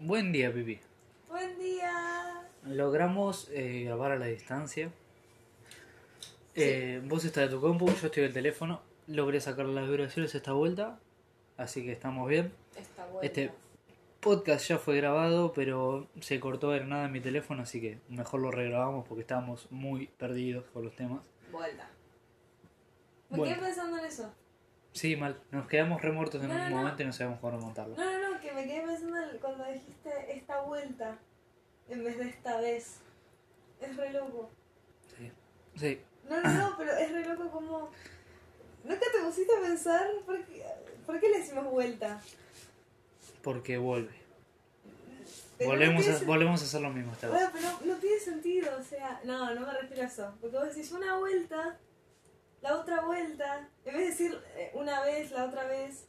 Buen día, Pipi. Buen día. Logramos eh, grabar a la distancia. Eh, vos estás de tu compu, yo estoy del teléfono. Logré sacar las vibraciones esta vuelta, así que estamos bien. Está bueno. Este podcast ya fue grabado, pero se cortó de nada en mi teléfono, así que mejor lo regrabamos porque estábamos muy perdidos con los temas. Vuelta. Me Bueno. quedé pensando en eso. Sí, mal. Nos quedamos remortos en No, un no, no. momento y no sabemos cómo remontarlo. No, no, no, me quedé pensando en cuando dijiste esta vuelta en vez de esta vez. Es re loco. Sí. Sí. No, no, no, pero es re loco como... ¿Nunca te pusiste a pensar por qué, por qué le decimos vuelta? Porque vuelve. Pero Volvemos no a, volvemos a hacer lo mismo esta vez. Bueno, pero no tiene sentido, o sea, no, no me refiero a eso. Porque vos decís una vuelta, la otra vuelta, en vez de decir eh, una vez, la otra vez,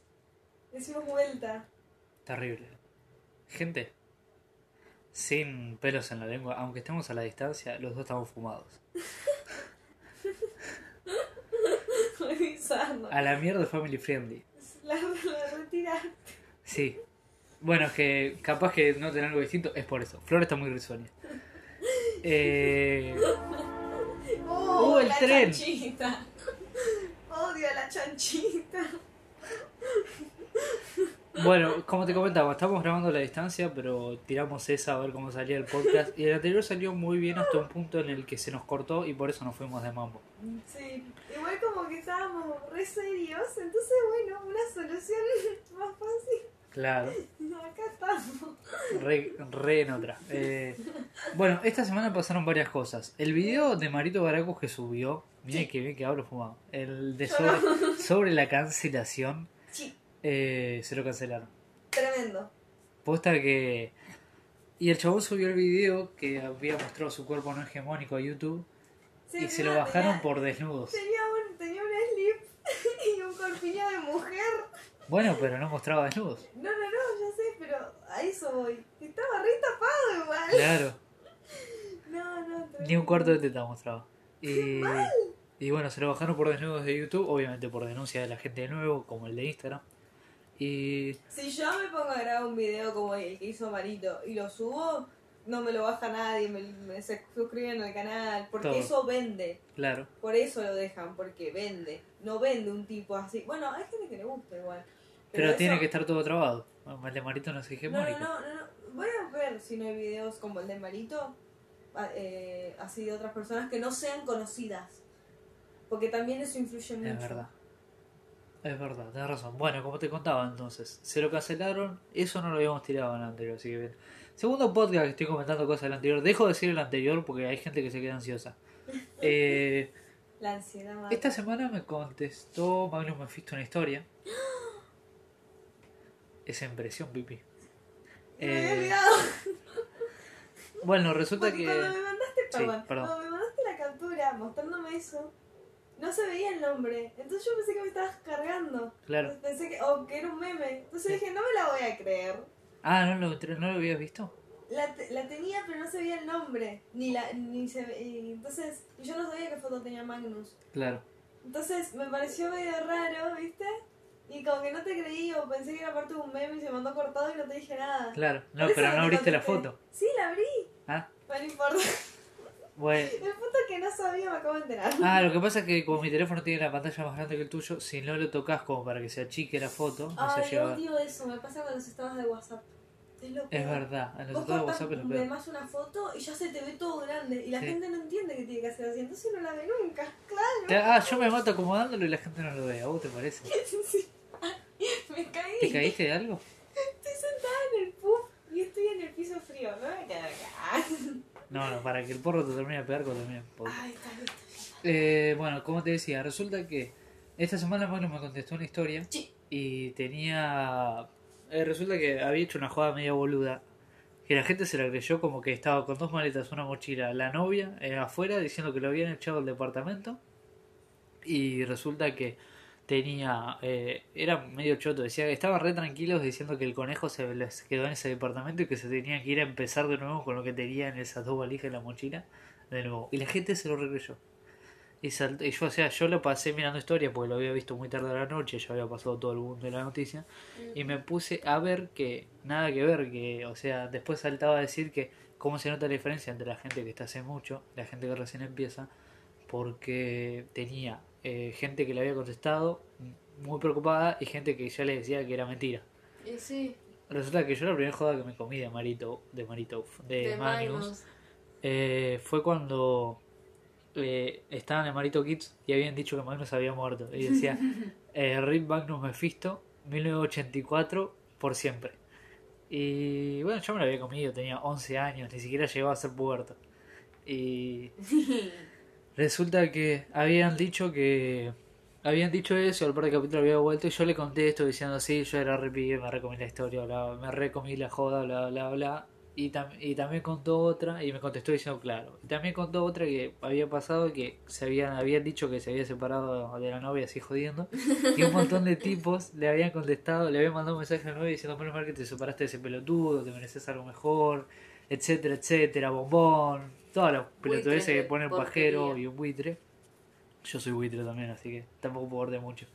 decimos vuelta. Terrible. Gente, sin pelos en la lengua, aunque estemos a la distancia, los dos estamos fumados. Muy bizarro. A la mierda family friendly. La, la retiraste. Sí. Bueno, es que capaz que no tener algo distinto, es por eso. Flor está muy risueña. Eh, Oh, Uh, el la tren. chanchita. Odio a la chanchita. Bueno, como te comentaba, estamos grabando a la distancia, pero tiramos esa a ver cómo salía el podcast. Y el anterior salió muy bien hasta un punto en el que se nos cortó y por eso nos fuimos de mambo. Sí, igual como que estábamos re serios, entonces bueno, una solución más fácil. Claro. Acá estamos. Re, re en otra. Eh, bueno, esta semana pasaron varias cosas. El video de Marito Baracus que subió, mire que bien que hablo fumado. El de sobre, sobre la cancelación, eh, se lo cancelaron. tremendo. Posta que. Y el chabón subió el video que había mostrado su cuerpo no hegemónico a YouTube Sí, y se lo bajaron tenía- por desnudos. Tenía un, tenía un slip y un corpiño de mujer. Bueno, pero no mostraba desnudos. No, no, no, ya sé, pero a eso voy. Estaba re tapado igual. Claro, No, no, ni tremendo. un cuarto de teta mostraba. Y, y bueno, se lo bajaron por desnudos de YouTube, obviamente por denuncia de la gente de nuevo, como el de Instagram. Y Si yo me pongo a grabar un video como el que hizo Marito y lo subo, no me lo baja nadie, me, me se suscriben al canal, porque Todo. eso vende. claro, Por eso lo dejan, porque vende. No vende un tipo así. Bueno, hay gente que le gusta igual. pero, tiene que estar todo trabado. El de Marito no es hegemónico. no, no, no, no. Voy a ver si no hay videos como el de Marito, a- eh, así de otras personas que no sean conocidas. Porque también eso influye mucho. Es verdad. Es verdad, tenés razón. Bueno, como te contaba entonces, se lo cancelaron, eso no lo habíamos tirado en el anterior, así que bien. Segundo podcast que estoy comentando cosas del anterior, dejo de decir el anterior porque hay gente que se queda ansiosa. Eh, La ansiedad esta semana me contestó Magnus Mephisto una historia. Esa impresión, pipi. Me Eh, olvidado. bueno, resulta Porque que... cuando me mandaste, Sí, perdón. cuando me mandaste la captura mostrándome eso, no se veía el nombre. Entonces yo pensé que me estabas cargando. Claro. Pensé que, o que era un meme. Entonces dije, no me la voy a creer. Ah, ¿no lo, ¿no lo habías visto? La, te- la tenía, pero no se veía el nombre. Ni la, ni se y entonces, y yo no sabía qué foto tenía Magnus. Claro. Entonces me pareció medio raro, ¿viste? Y como que no te creí o pensé que era parte de un meme y se mandó cortado y no te dije nada. Claro. No, pero no te abriste la foto. Sí, la abrí. Ah, no importa. Bueno. El punto es que no sabía, me acabo de enterar. Ah, lo que pasa es que como mi teléfono tiene la pantalla más grande que el tuyo, si no lo tocas como para que se achique la foto, no se lleva. odio eso, me pasa con los estados de WhatsApp. Es lo Es verdad, en los estados de WhatsApp es lo peor. más una foto y ya se te ve todo grande. Y la Sí. gente no entiende que tiene que hacer así, entonces no la ve nunca. Claro. Ah, yo me mato acomodándolo y la gente no lo ve. ¿A vos te parece? Sí. Ay, me caí. ¿Te caíste de algo? Estoy sentada en el puff y estoy en el piso frío. No me quedo acá. No, no, para que el porro te termine de pegar cuando termine el podcast. Ay, está bien. Eh, bueno, como te decía, resulta que esta semana Magnus me contestó una historia Sí. y tenía... eh, resulta que había hecho una jugada media boluda que la gente se la creyó como que estaba con dos maletas, una mochila, la novia eh, afuera diciendo que lo habían echado del departamento y resulta que tenía eh, era medio choto decía que estaban re tranquilos diciendo que el conejo se les quedó en ese departamento y que se tenían que ir a empezar de nuevo con lo que tenían esas dos valijas en la mochila de nuevo y la gente se lo recreyó Y, y yo, o sea, yo lo pasé mirando historia porque lo había visto muy tarde a la noche, ya había pasado todo el mundo de la noticia. Y me puse a ver que nada que ver, que, o sea, después saltaba a decir que cómo se nota la diferencia entre la gente que está hace mucho, la gente que recién empieza, porque tenía eh, gente que le había contestado muy preocupada y gente que ya le decía que era mentira. Y sí, Resulta que yo la primera joda que me comí de Marito, de Marito, de, de Magnus, Magnus. eh, fue cuando eh, estaban en Marito Kids y habían dicho que Magnus había muerto. Y decía, eh, Rip Magnus Mephisto, 1984, por siempre. Y bueno, yo me lo había comido, tenía 11 años, ni siquiera llegaba a ser puerto. Y resulta que habían dicho que... Habían dicho eso, al par de capítulos había vuelto y yo le conté esto diciendo, sí, yo era re pibe, me recomí la historia, me recomí la joda, bla, bla, bla. Y también contó otra y me contestó diciendo, claro. Y también contó otra que había pasado que se habían, habían dicho que se había separado de la novia así jodiendo. Y un montón de tipos le habían contestado, le habían mandado un mensaje a la novia diciendo, menos mal que te separaste de ese pelotudo, te mereces algo mejor, etcétera, etcétera, bombón. Todas las pelotudeces de que ponen porquería. pajero y un buitre. Yo soy buitre también, así que tampoco puedo ordenar mucho.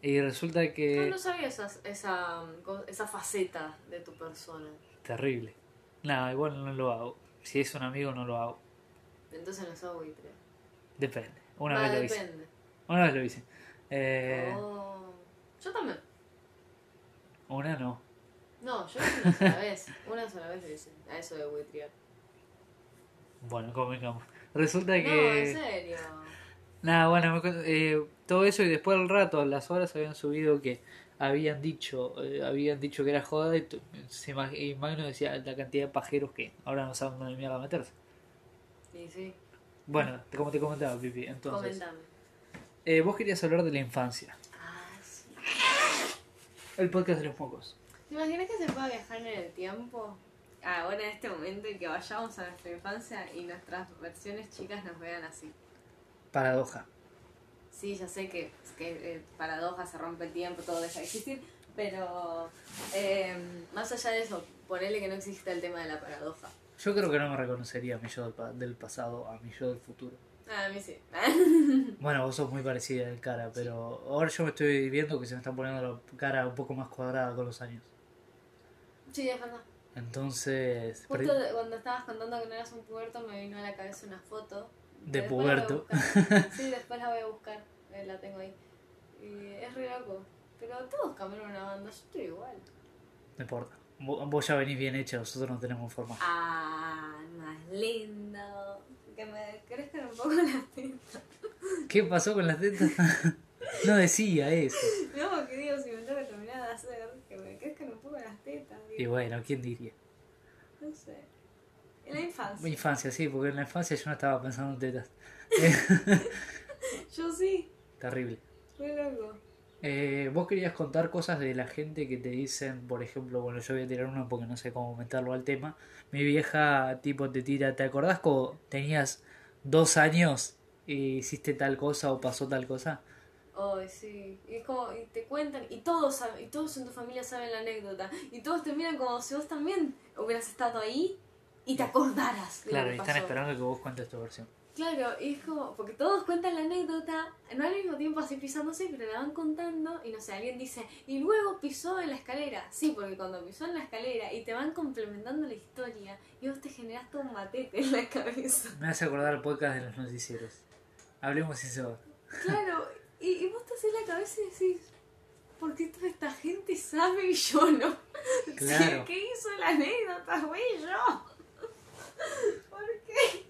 Y resulta Yo que... no sabía esa, esa, esa faceta de tu persona. Terrible. Nada, igual no lo hago. Si es un amigo no lo hago. Entonces no sos buitre. Depende. Una vez lo hice. Una vez lo hice. Eh, Oh. Yo también. Una no. No, yo una sola vez. Una sola vez lo hice. A eso de buitrear. Bueno, convengamos. Resulta No, en que... serio. Nada, bueno, eh, todo eso y después al rato, a las horas habían subido que habían dicho eh, habían dicho que era joda y, se imag- y Magno decía la cantidad de pajeros que ahora no saben dónde mierda meterse. Y sí. Bueno, como te comentaba, Pipi, entonces... Comentame. eh, vos querías hablar de la infancia. Ah, sí. El podcast de los mocos. ¿Te imaginas que se pueda viajar en el tiempo? Ahora en este momento y que vayamos a nuestra infancia y nuestras versiones chicas nos vean así. Paradoja. Sí, ya sé que, que eh, paradoja se rompe el tiempo, todo deja de existir, pero eh, más allá de eso, ponele que no existe el tema de la paradoja. Yo creo que no me reconocería a mi yo del, pa- del pasado a mi yo del futuro. Ah, a mí sí. Bueno, vos sos muy parecida de cara, pero ahora yo me estoy viendo que se me está poniendo la cara un poco más cuadrada con los años. sí, es verdad. Entonces, Justo perdí- cuando estabas contando que no eras un puberto, me vino a la cabeza una foto. De puberto. Sí, después la voy a buscar. eh, la tengo ahí. Y es re loco. Pero todos cambiaron una banda, yo estoy igual. no importa. Vos, vos ya venís bien hecha, nosotros no tenemos forma. Ah, más lindo. Que me crezcan un poco las tetas. ¿Qué pasó con las tetas? no decía eso. No, que digo, si me tengo que terminar de hacer, que me crezcan un poco las tetas. Y bueno, ¿quién diría? No sé. En la infancia. Mi infancia, sí, porque en la infancia yo no estaba pensando en tetas. Yo sí, Terrible. re loco. Eh, vos querías contar cosas de la gente que te dicen, por ejemplo, bueno, yo voy a tirar una porque no sé cómo meterlo al tema. Mi vieja tipo te tira, ¿te acordás cuando tenías dos años y hiciste tal cosa o pasó tal cosa? Ay, sí. Y es como, y te cuentan, y todos saben, y todos en tu familia saben la anécdota. Y todos te miran como si vos también hubieras estado ahí y te acordaras de Claro, lo y que están pasó. esperando que vos cuentes tu versión. Claro, y es como, porque todos cuentan la anécdota, no al mismo tiempo así pisándose, pero la van contando y no sé, alguien dice, y luego pisó en la escalera. Sí, porque cuando pisó en la escalera y te van complementando la historia y vos te generás todo un matete en la cabeza. Me hace acordar el podcast de los noticieros. Hablemos sin saber. Claro, y, y vos te haces la cabeza y decís, ¿por qué toda esta gente sabe y yo no? Claro. Que hizo la anécdota fui yo. ¿Por qué?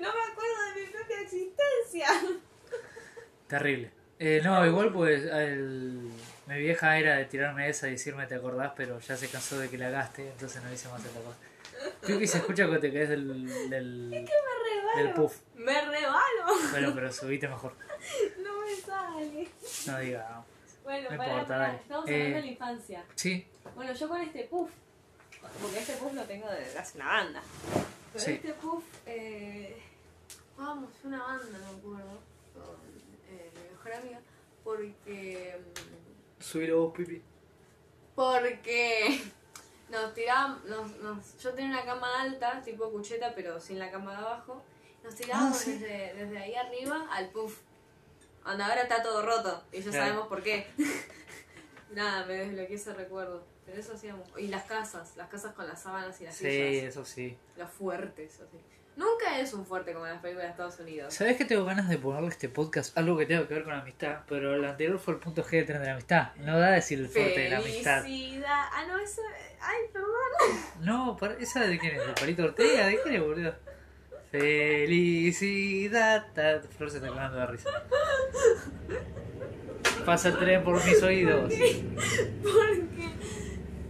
No me acuerdo de mi propia existencia. Terrible. Eh, no, igual pues el- mi vieja era de tirarme esa y decirme te acordás, pero ya se cansó de que la gaste, entonces no hice más esta cosa. Creo que se escucha cuando te caes del, del, Me rebalo. del puff. Me rebalo. Bueno, pero subite mejor. No me sale. No diga. Bueno, No pará, importa, pará. dale. Estamos Eh, hablando de la infancia. Sí, Bueno, yo con este puff, porque este puff lo tengo desde hace una banda. Pero Sí. este puff, eh, una banda, me acuerdo, con eh, mi mejor amiga, porque. mm, subilo vos, Pipi. Porque nos tirábamos, nos, nos- yo tenía una cama alta, tipo cucheta, pero sin la cama de abajo, Nos Ah, sí. desde, desde ahí arriba al puff. Anda, ahora está todo roto y ya sabemos por qué. Nada, me desbloqueé ese recuerdo. Pero eso hacíamos. Y las casas, las casas con las sábanas y las Sí, sillas. eso sí. Los fuertes, así. Nunca es un fuerte como en las películas de Estados Unidos. ¿Sabes que tengo ganas de ponerle a este podcast algo que tenga que ver con la amistad? Pero el anterior fue el punto G de tren de la amistad. No da a decir el fuerte de la amistad. Felicidad. Ah, no, eso. Ay, perdón. No, ¿esa de quién es? ¿De Palito Ortega? ¿De quién es, boludo? Felicidad. Flor se está cagando de risa. Pasa el tren por mis oídos. Porque.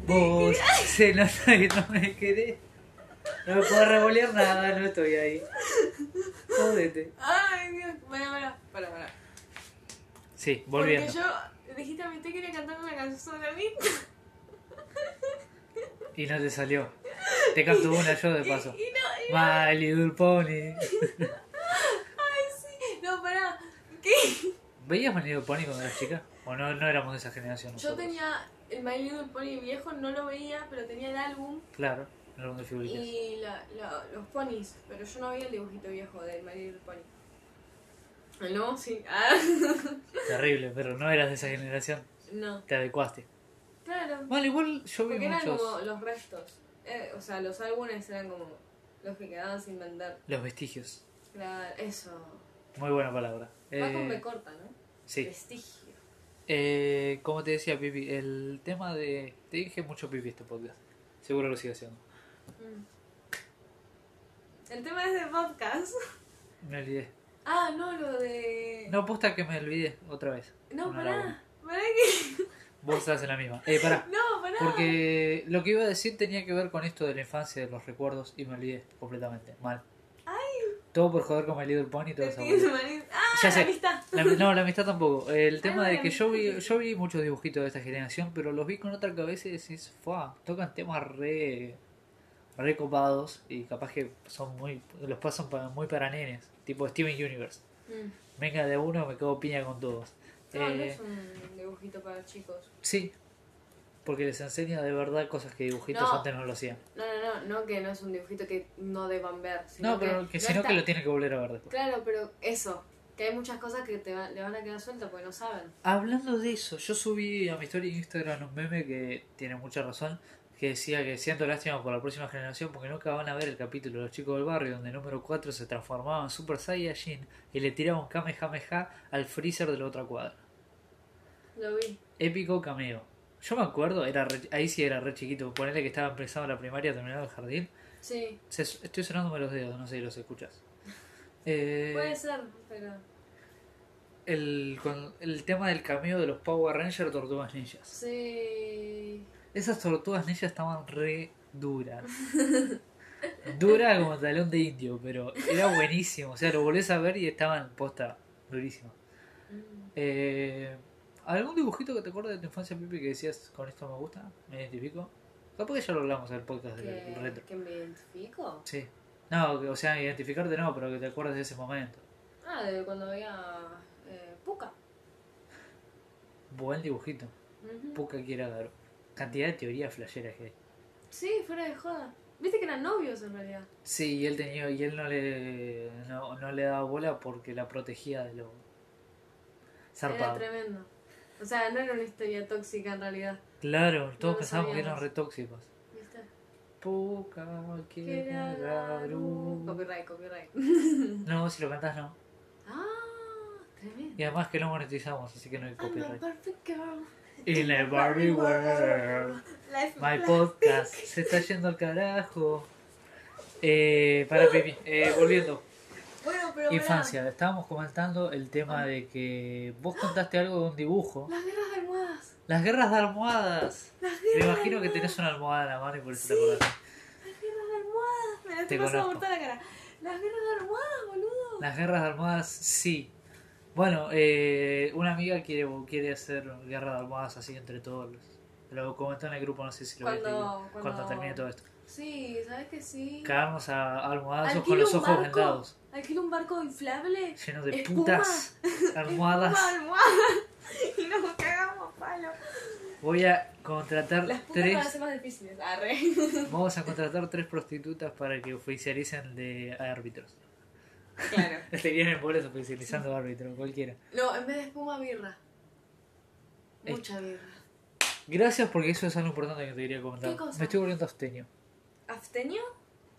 Vos se nota que no me querés. No me puedo revolear nada, no estoy ahí. Jódete. Ay, Dios. Bueno, bueno, para, para. Sí, volviendo. Porque yo. Dijiste a mí, te quería cantar una canción sobre mí. Y no te salió. Te canto una yo de paso. Y no, y My Little Pony. Ay, sí. No, pará. ¿Qué? ¿Veías My Little Pony cuando eras chica? ¿O no, no éramos de esa generación Yo nosotros? tenía el My Little Pony viejo, no lo veía, pero tenía el álbum Claro, el álbum de figuritas. y la, la- los ponis, pero yo no veía el dibujito viejo del My Little Pony. ¿El nuevo? Sí. Ah. Terrible, pero no eras de esa generación. No. Te adecuaste. Claro. Bueno, igual yo vi Porque eran muchos... como los restos. Eh, o sea, los álbumes eran como los que quedaban sin vender. Los vestigios. Claro, eso. Muy buena palabra. Va con Eh, B corta, ¿no? sí. Vestigio. Eh, como te decía, Pipi, el tema de... Te dije mucho Pipi este podcast. Seguro lo sigue haciendo. Mm. El tema es de podcast. Me olvidé. Ah, no, lo de. No, posta que me olvidé otra vez. No, Una pará. Pará que. Vos estás en la misma. Eh, pará. No, pará. Porque lo que iba a decir tenía que ver con esto de la infancia, de los recuerdos, y me olvidé completamente. Mal. Todo por joder con My Little Pony y boludez. maní- Ah, Ya la sé. amistad. La- no, la amistad tampoco. El tema de que yo vi, yo vi muchos dibujitos de esta generación, pero los vi con otra cabeza y decís, ¡fua! Tocan temas re, re copados y capaz que son muy, los pasan para, muy para nenes, tipo Steven Universe. Mm. Venga de uno, me cago piña con todos. No, no Eh, es un dibujito para chicos. Sí, porque les enseña de verdad cosas que dibujitos No. antes no lo hacían. No, no, no, no que no es un dibujito que no deban ver. Sino No, pero que, no sino está- que lo tienen que volver a ver después. Claro, pero eso. Que hay muchas cosas que te va- le van a quedar sueltas porque no saben. Hablando de eso, yo subí a mi historia de Instagram un meme que tiene mucha razón, que decía que siento lástima por la próxima generación porque nunca van a ver el capítulo de los chicos del barrio donde el número 4 se transformaba en Super Saiyajin y le tiraba un Kamehameha al freezer de la otra cuadra. Lo vi. Épico cameo. Yo me acuerdo, era re- ahí sí era re chiquito, ponerle que estaba empezando la primaria, terminando el jardín. Sí, Se- estoy sonándome los dedos, no sé si los escuchas. Eh, puede ser, pero. el, con- el tema del cameo de los Power Rangers Tortugas Ninjas. Sí. Esas tortugas ninjas estaban re duras. Dura como talón de indio, pero era buenísimo. O sea, lo volvés a ver y estaban posta durísimas. Mm. Eh, ¿Algún dibujito que te acuerdas de tu infancia, Pipi, que decías con esto me gusta? ¿Me identifico? Capaz que ya lo hablamos en el podcast del ¿Que, retro. que me identifico? Sí. No, que- o sea, identificarte no, pero que te acuerdas de ese momento. Ah, de cuando veía eh, Puka. Buen dibujito. Poca quiera dar. Cantidad de teorías flasheras que hay. Sí, fuera de joda. Viste que eran novios en realidad. Sí, y él tenía, y él no le no, no le daba bola porque la protegía de lo Era zarpado. tremendo. O sea, no era una historia tóxica en realidad. Claro, todos lo pensábamos que eran sabíamos. re tóxicos. ¿Viste? Poca Que. Copyright, copyright. No, si lo cantás no. Ah, tremendo. Y además que lo monetizamos, así que no hay copyright. In a Barbie world. Life My podcast se está yendo al carajo. Eh, para Pipi, eh, volviendo. Bueno, pero pará. Infancia, estábamos comentando el tema de que vos contaste algo de un dibujo. Las guerras de almohadas. Las guerras de almohadas. Las Me imagino que tenés una almohada en la mano y por eso Sí. te acordás. Las guerras de almohadas. Me la estoy pasando por toda la cara. Las guerras de almohadas, boludo. Las guerras de almohadas, sí. Bueno, eh, una amiga quiere, quiere hacer guerra de almohadas así entre todos. los- Lo comentó en el grupo, no sé si lo Cuando- leído, cuando- cuando termine todo esto. Sí, ¿sabes que sí? Cagarnos a almohadazos Alquilo con los ojos barco. vendados, Alquilo un barco inflable. llenos de Espuma. putas almohadas. Espuma, almohadas. Y nos cagamos palo. Voy a contratar Las putas van a tres. ser más difíciles. Arre. Vamos a contratar tres prostitutas para que oficialicen de árbitros. Claro. Estarían en pobreza especializando árbitro, cualquiera. No, en vez de espuma, birra. Mucha birra. Gracias porque eso es algo importante que te quería comentar. ¿Qué cosa? Me estoy volviendo abstenio. ¿Abstenio?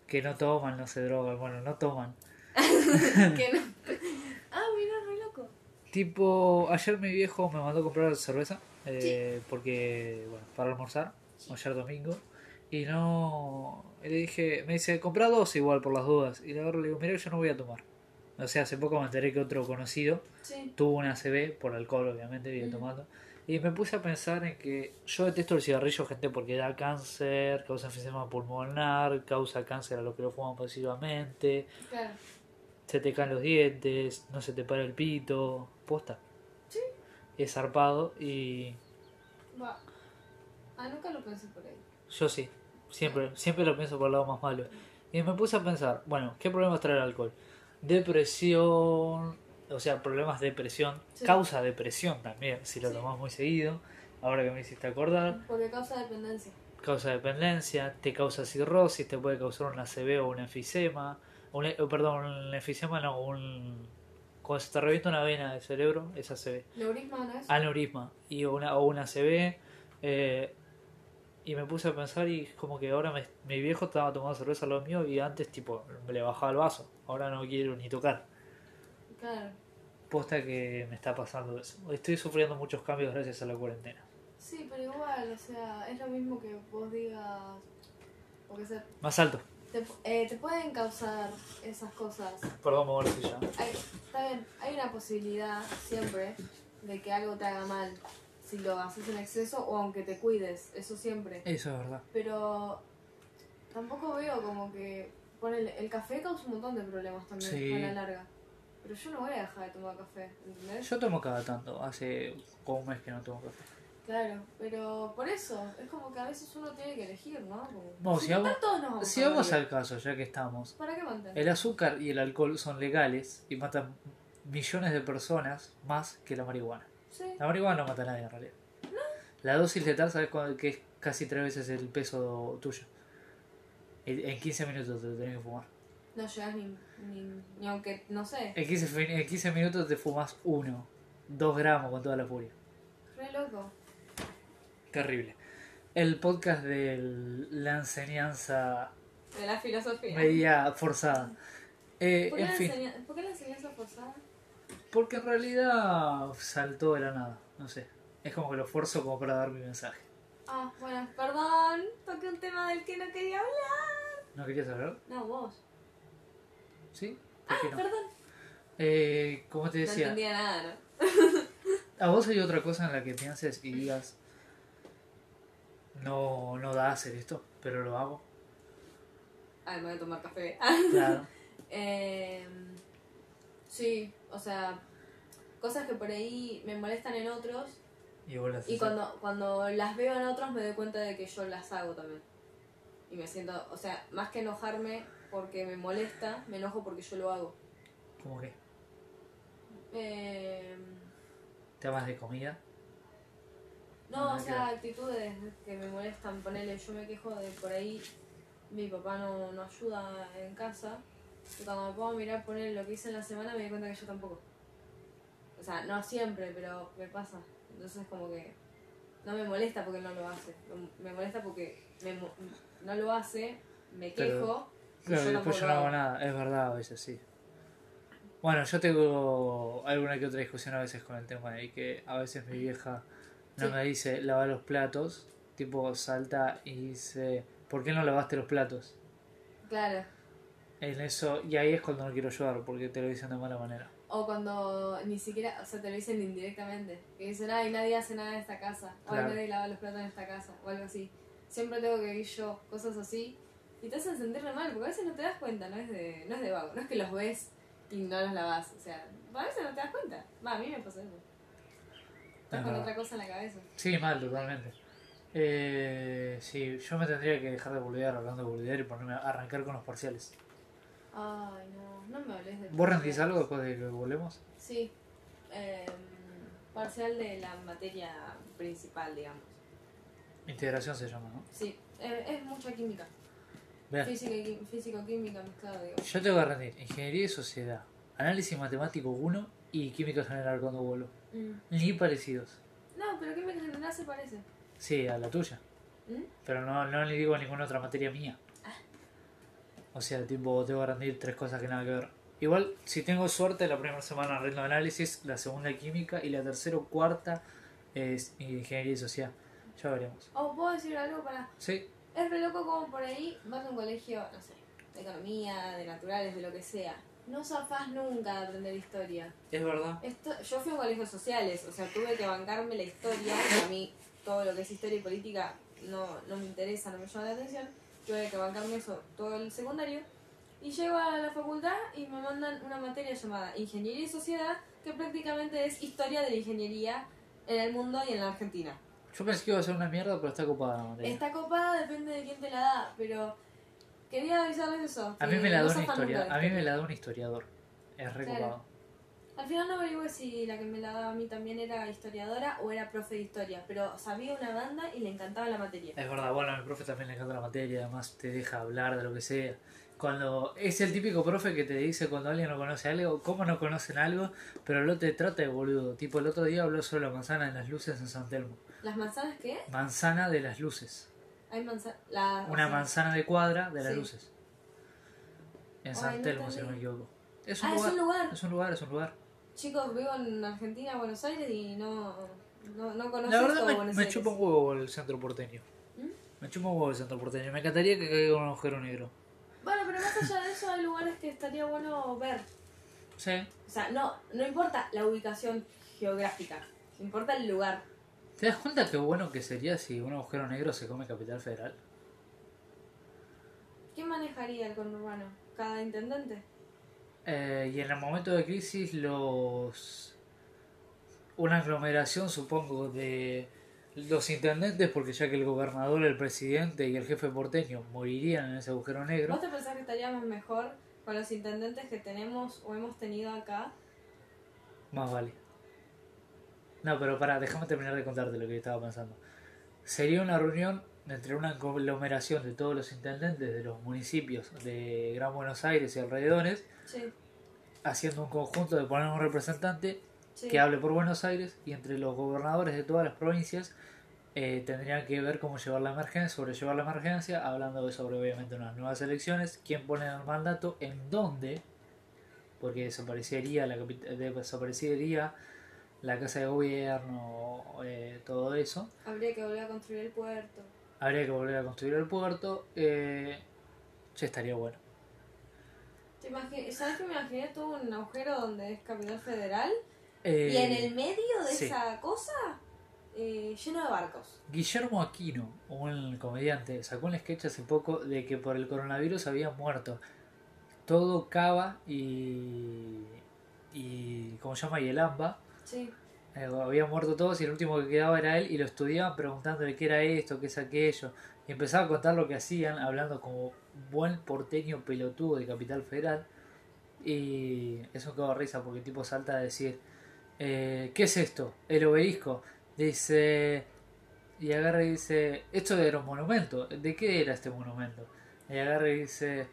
Que no toman, no se drogan, bueno, no toman. que no. Ah, mira, re loco. Tipo, ayer mi viejo me mandó a comprar cerveza, eh, porque, bueno, para almorzar, ayer domingo, y no, y le dije, me dice, compra dos igual por las dudas, y le agarro le digo, mira, yo no voy a tomar. O sea, hace poco me enteré que otro conocido Sí. tuvo una CB, por alcohol obviamente, vive Ujú. tomando, y me puse a pensar en que yo detesto el cigarrillo, gente, porque da cáncer, causa enfisema pulmonar, causa cáncer a los que lo fuman pasivamente, Claro. se te caen los dientes, no se te para el pito, posta. Sí. Es zarpado y. Ah, nunca lo pensé por ahí. yo sí, siempre, siempre lo pienso por el lado más malo. Y me puse a pensar, bueno, ¿qué problemas trae el alcohol? Depresión, o sea, problemas de depresión, Sí. causa depresión también, si lo Sí. tomas muy seguido, ahora que me hiciste acordar, Porque causa dependencia. causa dependencia, te causa cirrosis, te puede causar una CB o un enfisema, un, eh, perdón, un enfisema no, un... Cuando se te revienta una vena del cerebro, esa CB. ¿Neurisma no es? aneurisma y una, o una CB. eh, y me puse a pensar y como que ahora me- mi viejo estaba tomando cerveza lo mío y antes tipo le bajaba el vaso. Ahora no quiero ni tocar. Claro. Posta que me está pasando eso. Estoy sufriendo muchos cambios gracias a la cuarentena. Sí, pero igual, o sea, es lo mismo que vos digas. Porque se, Más alto. te, eh, te pueden causar esas cosas. Perdón, me voy a. Hay, está bien, hay una posibilidad siempre de que algo te haga mal si lo haces en exceso o aunque te cuides, eso siempre. Eso es verdad. Pero tampoco veo como que. Ponele, el café causa un montón de problemas también Sí. a la larga. Pero yo no voy a dejar de tomar café, ¿entendés? Yo tomo cada tanto. Hace como un mes que no tomo café. Claro, pero por eso, es como que a veces uno tiene que elegir, ¿no? Como- No, si vamos- todos nos vamos Si a vamos morir. al caso, ya que estamos, ¿Para qué mantener? el azúcar y el alcohol son legales y matan millones de personas más que la marihuana. Sí, La marihuana no mata a nadie en realidad. La dosis letal, sabes cuál- que es casi tres veces el peso tuyo. En en 15 minutos te lo tenés que fumar. No llegas ni, ni, ni aunque, no sé, En 15, fin- en 15 minutos te fumas uno, dos gramos con toda la furia. re loco. Terrible. El podcast de la enseñanza De la filosofía. media forzada. Eh, ¿Por qué, en fin, ¿Por qué la enseñanza forzada? porque en realidad saltó de la nada. No sé. Es como que lo forzo como para dar mi mensaje. Ah, bueno, perdón, toqué un tema del que no quería hablar. ¿No querías hablar? No, vos. ¿Sí? ¿Por qué no? Perdón. Eh, como te No decía, entendía nada, ¿no? ¿A vos hay otra cosa en la que pienses y digas, no, no da a hacer esto, pero lo hago? Ay, me voy a tomar café. Claro. Eh, sí, o sea, cosas que por ahí me molestan en otros Y vos las y cuando, cuando las veo en otros me doy cuenta de que yo las hago también. Y me siento, o sea, más que enojarme porque me molesta, me enojo porque yo lo hago. ¿Cómo que? Eh, ¿Temas de comida? no, o sea, actitudes que me molestan. Ponele, yo me quejo de por ahí, mi papá no, no ayuda en casa. Y cuando me a mirar, poner lo que hice en la semana, me doy cuenta que yo tampoco. O sea, no siempre, pero me pasa. Entonces, como que no me molesta porque no lo hace. Me molesta porque me mo- no lo hace, me quejo. Claro, yo después yo tampoco no hago nada, es verdad, a veces sí. Bueno, yo tengo alguna que otra discusión a veces con el tema de que a veces mi vieja no Sí. me dice lavar los platos, tipo salta y dice, ¿por qué no lavaste los platos? Claro. En eso, y ahí es cuando no quiero ayudar, porque te lo dicen de mala manera. O cuando ni siquiera, o sea, te lo dicen indirectamente. Que dicen, ay, nadie hace nada en esta casa. O Claro. nadie lava los platos en esta casa. O algo así. Siempre tengo que ir yo, cosas así. Y te hacen sentir re mal, porque a veces no te das cuenta, no es de, no es de vago. No es que los ves y no los lavas. O sea, a veces no te das cuenta. Va, a mí me pasa eso. Estás con otra cosa en la cabeza. Sí, mal, totalmente. Eh, sí, yo me tendría que dejar de boludear hablando de boludear y ponerme a arrancar con los parciales. Ay, no, no me hables de ¿Vos rendís algo después de que volvemos? Sí. Em, parcial de la materia principal, digamos. Integración se llama, ¿no? Sí, eh, es mucha química. Físico-química mezclado, digo. yo tengo que rendir Ingeniería y Sociedad, Análisis Matemático 1 y Química General cuando vuelo. Mm. Ni parecidos. No, pero química general se parece. Sí, a la tuya. ¿Mm? Pero no, no le digo ninguna otra materia mía. O sea, tipo, tengo que rendir tres cosas que nada que ver. Igual, si tengo suerte, la primera semana rindo análisis, la segunda química y la tercera o cuarta es ingeniería y sociedad. Ya veremos. O puedo decir algo para. Sí, Es re loco como por ahí vas a un colegio, no sé, de economía, de naturales, de lo que sea. No zafás nunca de aprender historia. es verdad. Esto, yo fui a un colegio sociales, o sea, tuve que bancarme la historia, y a mí todo lo que es historia y política no, no me interesa, no me llama la atención. Tuve que bancarme eso todo el secundario. Y llego a la facultad y me mandan una materia llamada Ingeniería y Sociedad, que prácticamente es historia de la ingeniería en el mundo y en la Argentina. Yo pensé que iba a ser una mierda, pero está copada la materia. Está copada, depende de quién te la da, pero quería avisarles eso. A mí me la da un zafan nunca historia, de a mí me la da un historiador. Es re Claro. copado. Al final no averigué si la que me la daba a mí también era historiadora o era profe de historia, pero sabía una banda y le encantaba la materia. Es verdad, bueno, a mi profe también le encanta la materia, además te deja hablar de lo que sea. Cuando es el típico profe que te dice cuando alguien no conoce algo, cómo no conocen algo, pero no te trata de boludo. Tipo, el otro día habló sobre la manzana de las luces en San Telmo. ¿Las manzanas qué? Manzana de las luces. Hay manzanas. La, Una manzana de cuadra de las Sí. luces. En Ay, San no Telmo, si no me equivoco. Es un, Ah, es lugar, un lugar. Es un lugar, es un lugar. Chicos, vivo en Argentina, Buenos Aires y no, no, no conozco La verdad todo me, me chupa un huevo el centro porteño. ¿Mm? Me chupa un huevo el centro porteño. Me encantaría que caiga un agujero negro. Bueno, pero más allá de eso hay lugares que estaría bueno ver. Sí. O sea, no, no importa la ubicación geográfica, importa el lugar. ¿Te das cuenta qué bueno que sería si un agujero negro se come Capital Federal? ¿Quién manejaría el conurbano? ¿Cada intendente? Eh, y en el momento de crisis los... Una aglomeración, supongo, de los intendentes, porque ya que el gobernador, el presidente y el jefe porteño morirían en ese agujero negro. ¿Vos te pensás que estaríamos mejor con los intendentes que tenemos o hemos tenido acá? Más vale. No, pero para, déjame terminar de contarte lo que estaba pensando. Sería una reunión entre una conglomeración de todos los intendentes de los municipios de Gran Buenos Aires y alrededores, Sí, haciendo un conjunto de poner un representante sí. que hable por Buenos Aires y entre los gobernadores de todas las provincias eh, tendrían que ver cómo llevar la emergencia, sobrellevar la emergencia, hablando de sobre obviamente unas nuevas elecciones, quién pone el mandato, en dónde, porque desaparecería la desaparecería la casa de gobierno, eh, todo eso, Habría que volver a construir el puerto. habría que volver a construir el puerto, eh, ya estaría bueno. ¿Te imagi- ¿Sabes que me imaginé todo un agujero donde es Capital Federal? Eh, y en el medio de sí. esa cosa, eh, lleno de barcos. Guillermo Aquino, un comediante, sacó un sketch hace poco de que por el coronavirus había muerto todo Cava y. y. ¿cómo se llama? y el AMBA. Sí. Eh, habían muerto todos y el último que quedaba era él y lo estudiaban preguntándole qué era esto, qué es aquello. Y empezaba a contar lo que hacían, hablando como buen porteño pelotudo de Capital Federal. Y eso de risa porque el tipo salta a decir, eh, ¿qué es esto? El obelisco. Dice, y agarra y dice, esto era un monumento. ¿De qué era este monumento? Y agarra y dice,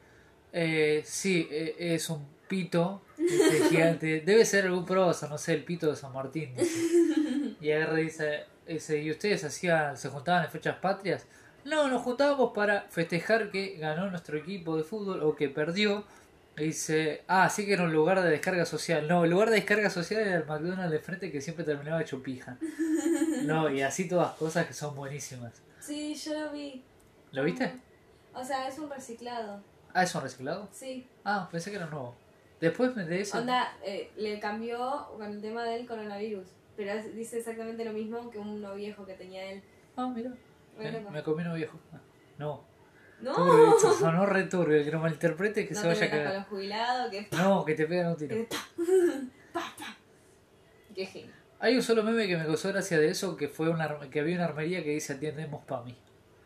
eh, sí, eh, es un pito dice, gigante. Debe ser algún prosa, no sé, el pito de San Martín. dice. Y agarra y dice, dice, ¿y ustedes hacían, se juntaban en fechas patrias? No, nos juntábamos para festejar que ganó nuestro equipo de fútbol o que perdió. Dice, ah, sí que era un lugar de descarga social. No, el lugar de descarga social era el McDonald's de frente que siempre terminaba hecho pija. No, y así todas cosas que son buenísimas. Sí, yo lo vi. ¿Lo viste? O sea, es un reciclado. Ah, ¿es un reciclado? Sí. Ah, pensé que era nuevo. Después de ese... Onda, eh, le cambió con el tema del coronavirus. Pero dice exactamente lo mismo que uno viejo que tenía él. Ah, mira. Me, me comí uno viejo. Ah, No. No, esto sonó re turbio, que no malinterprete que no se vaya a metas con cagar. los jubilados, que No, que te pegan un tiro. pa, pa. Qué genio. Hay un solo meme que me causó gracia de eso, que fue una que había una armería que dice atiendemos PAMI.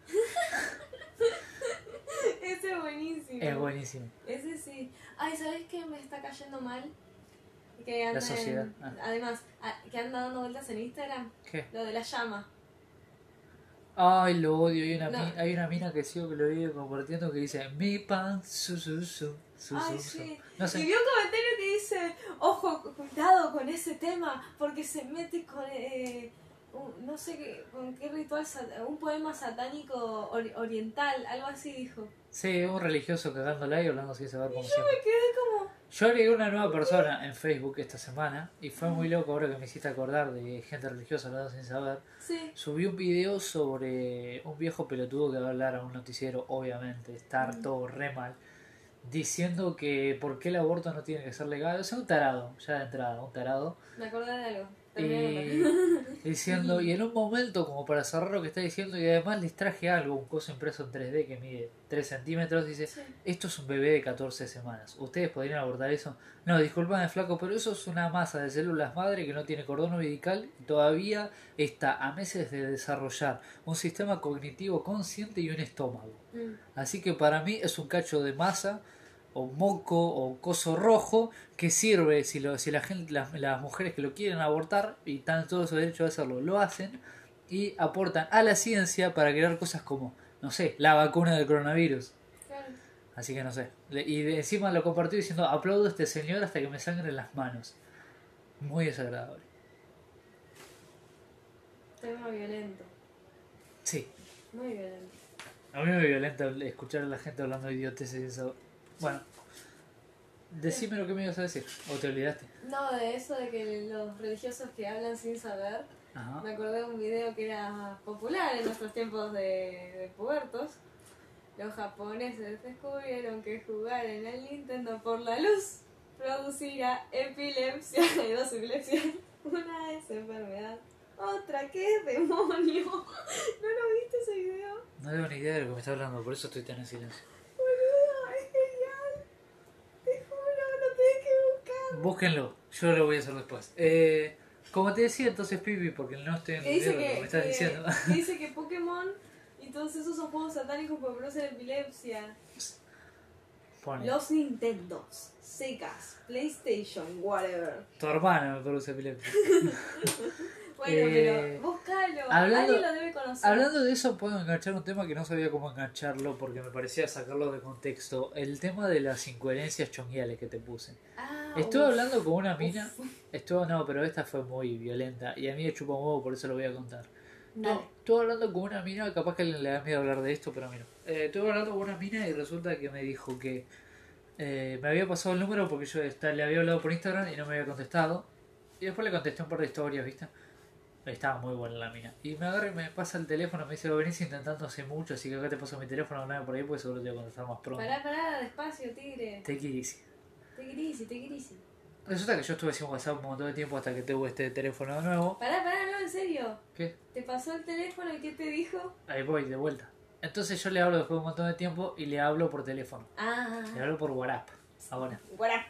Ese es buenísimo. Es buenísimo. Ese sí. Ay, ¿sabes qué me está cayendo mal? Que anda en- sociedad. Ah. Además, a- que anda dando vueltas en Instagram. ¿Qué? Lo de la llama. Ay, lo odio. Hay una, No. mi- hay una mina que sigo que lo vive compartiendo que dice mi pan, su, su, su, su, Ay, su, su". sí. No sé. Y vi un comentario que dice, ojo, cu- cuidado con ese tema, porque se mete con, eh, un- no sé qué, con qué ritual, un poema satánico ori- oriental, algo así dijo. Sí, un religioso cagándola y hablando sin saber cómo Me siempre. quedé como, Yo agregué una nueva persona en Facebook esta semana y fue muy loco ahora que me hiciste acordar de gente religiosa hablando sin saber. sí, Subí un video sobre un viejo pelotudo que va a hablar a un noticiero, obviamente, está Mm. todo re mal, diciendo que por qué el aborto no tiene que ser legal. O sea, un tarado, ya de entrada, un tarado. me acordé de algo. De diciendo, y en un momento, como para cerrar lo que está diciendo, y además les traje algo, un coso impreso en 3D que mide 3 centímetros, dice, Sí. esto es un bebé de 14 semanas. ¿Ustedes podrían abortar eso? No, disculpame flaco, pero eso es una masa de células madre que no tiene cordón umbilical y todavía está a meses de desarrollar un sistema cognitivo consciente y un estómago. Mm. Así que para mí es un cacho de masa o moco o coso rojo que sirve si, lo, si la gente, las, las mujeres que lo quieren abortar y están todos su derecho a hacerlo, lo hacen y aportan a la ciencia para crear cosas como, no sé, la vacuna del coronavirus. Claro. Así que no sé. Y de- encima lo compartió diciendo, aplaudo a este señor hasta que me sangren las manos. Muy desagradable. Tema violento, Sí. muy violento. A mí me violenta escuchar a la gente hablando de idioteces y eso. Bueno. Decime lo que me ibas a decir. ¿O te olvidaste? No, de eso de que los religiosos que hablan sin saber, Ajá. me acordé de un video que era popular en nuestros tiempos de, de pubertos. Los japoneses descubrieron que jugar en el Nintendo por la luz producirá epilepsia. Hay dos epilepsias. Una es enfermedad, otra que es demonio. ¿No lo viste ese video? No tengo ni idea de lo que me está hablando, por eso estoy tan en silencio. Boludo, es genial. Te juro, lo tenés que buscar. Búsquenlo, yo lo voy a hacer después. Eh, como te decía entonces, Pipi, porque no estoy entendiendo lo que me estás que- diciendo. que dice que Pokémon y todos esos son juegos satánicos porque producen epilepsia. Pone, Los Nintendos, Segas, PlayStation, whatever. tu hermano me produce epilepsia. Bueno, Eh, pero búscalo. hablando- Alguien lo debe conocer. Hablando de eso, puedo enganchar un tema que no sabía cómo engancharlo porque me parecía sacarlo de contexto. El tema de las incoherencias chonguiales que te puse. Ah, Estuve hablando con una mina. Estuvo, no, pero esta fue muy violenta y a mí me chupa un huevo, por eso lo voy a contar. Dale. Estuve hablando con una mina, capaz que le da miedo hablar de esto, pero a mí no. Eh, estuve hablando con una mina y resulta que me dijo que eh, me había pasado el número porque yo está- le había hablado por Instagram y no me había contestado. Y después le contesté un par de historias, ¿viste? Estaba muy buena la mina. Y me agarra y me pasa el teléfono, me dice, lo venís intentando hace mucho, así que acá te paso mi teléfono, por ahí porque seguro te voy a contestar más pronto. Pará, pará, despacio, tigre. Take it easy. Te take it easy. Resulta que yo estuve sin WhatsApp un montón de tiempo hasta que tuve este teléfono de nuevo. Pará, pará, no, en serio. ¿Qué? ¿Te pasó el teléfono y qué te dijo? Ahí voy, de vuelta. Entonces yo le hablo después de un montón de tiempo y le hablo por teléfono. Ah, Le hablo por WhatsApp. Ahora. guarap.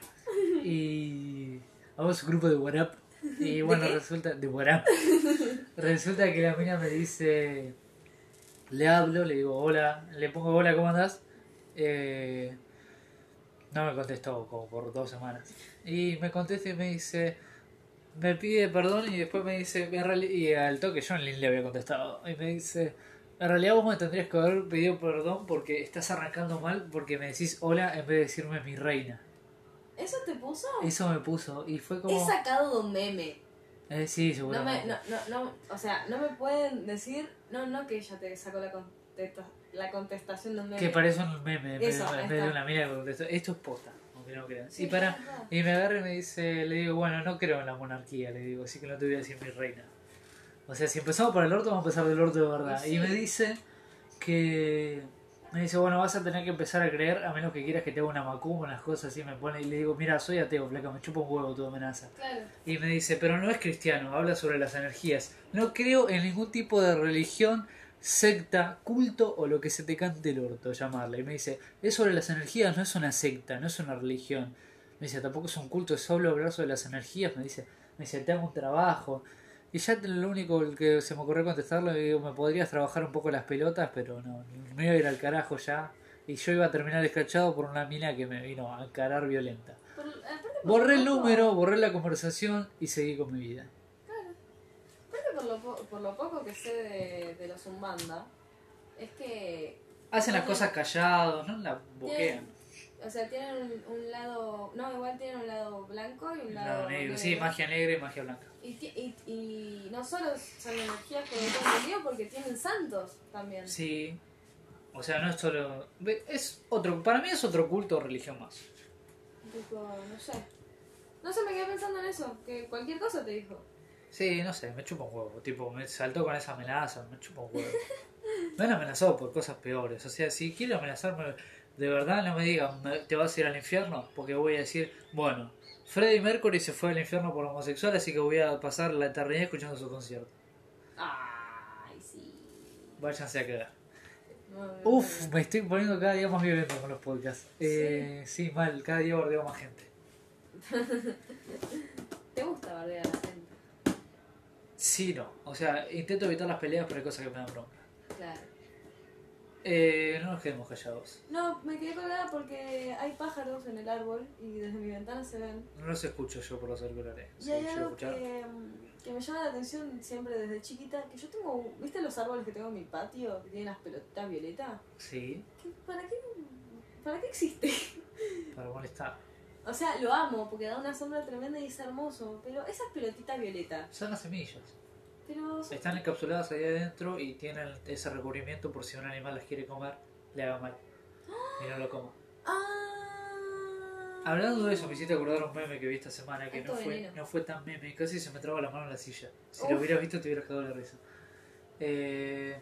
Y vamos a un grupo de WhatsApp. Y bueno, resulta. De WhatsApp. resulta que la mina me dice. Le hablo, le digo hola, le pongo hola, ¿cómo andás? Eh, no me contestó como por dos semanas. Y me contesta y me dice. Me pide perdón y después me dice. y al toque yo le había contestado. Y me dice. En realidad vos me tendrías que haber pedido perdón porque estás arrancando mal porque me decís hola en vez de decirme mi reina. ¿Eso te puso? Eso me puso y fue como... He sacado de un meme. Eh, sí, No me, seguramente. no, no, no, o sea, no me pueden decir, no, no que ella te sacó la, contesta, la contestación de un meme. Que parece un meme Eso, de- en vez de una contestó. Esto es posta, aunque no crean. Sí, y para y me agarra y me dice, le digo, bueno, no creo en la monarquía, le digo, así que no te voy a decir mi reina. O sea, si empezamos por el orto, vamos a empezar del orto de verdad. Sí. Y me dice que... Me dice, bueno, vas a tener que empezar a creer, a menos que quieras que te haga una macumba, unas cosas así. Me pone y le digo, mira, soy ateo, flaca, me chupa un huevo tu amenaza. Claro. Y me dice, pero no es cristiano, habla sobre las energías. No creo en ningún tipo de religión, secta, culto o lo que se te cante el orto, llamarla. Y me dice, es sobre las energías, no es una secta, no es una religión. Me dice, tampoco es un culto, es solo hablar sobre las energías. Me dice, me dice, te hago un trabajo. Y ya lo único que se me ocurrió contestarle, digo, me podrías trabajar un poco las pelotas, pero no, me iba a ir al carajo ya. Y yo iba a terminar escrachado por una mina que me vino a encarar violenta. Por Borré el número, borré la conversación y seguí con mi vida. Lo po- por lo poco que sé de, de los Umbanda, es que, Hacen las cosas callados, no la boquean. o sea, tienen un, un lado, no, igual tienen un lado blanco y un lado, lado negro, sí, magia negra y magia blanca. Y, y, y no solo son energías que no entendido porque tienen santos también. Sí. O sea, no es solo. Es otro. Para mí es otro culto o religión más. Tipo, no sé. No sé, me quedé pensando en eso, que cualquier cosa te dijo. Sí, no sé, me chupa un huevo. Tipo, me saltó con esa amenaza, me chupa un huevo. Me han amenazado por cosas peores. O sea, si quiere amenazarme, de verdad no me digan, "Me- te vas a ir al infierno, porque voy a decir, bueno, Freddie Mercury se fue al infierno por homosexual, así que voy a pasar la eternidad escuchando su concierto. Ay, sí. Váyanse a quedar. Uf, me estoy poniendo cada día más violento con los podcasts. Eh, sí, mal, cada día bordeo más gente. ¿Te gusta bardear? Sí, no. O sea, intento evitar las peleas, pero hay cosas que me dan bronca. Claro. Eh, no nos quedemos callados. No, me quedé colgada porque hay pájaros en el árbol y desde mi ventana se ven. No los escucho yo por los auriculares. Y hay algo que, mm, que me llama la atención siempre desde chiquita, que yo tengo, ¿viste los árboles que tengo en mi patio que tienen las pelotitas violetas? Sí, ¿Qué- ¿Para qué, ¿Para qué existe? para molestar. O sea, lo amo porque da una sombra tremenda y es hermoso, pero esas pelotitas violetas, Son las semillas. pero son- Están encapsuladas ahí adentro y tienen ese recubrimiento por si un animal las quiere comer, le haga mal. Y no lo coma. Ah. Hablando de eso, me hiciste acordar un meme que vi esta semana que no fue, no fue tan meme, casi se me traba la mano en la silla. Si Uf. lo hubieras visto te hubieras quedado de risa. Eh,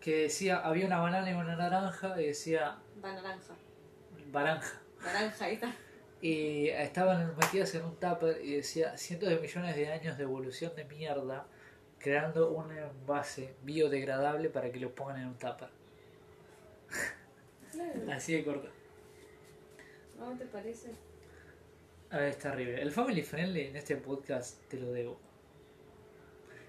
que decía, había una banana y una naranja y decía Va naranja. baranja. Naranja, ahí está. Y estaban metidas en un tupper y decía cientos de millones de años de evolución de mierda creando un envase biodegradable para que lo pongan en un tupper. Claro, Así de corto. ¿no te parece? A ver, es terrible. El Family Friendly en este podcast te lo debo.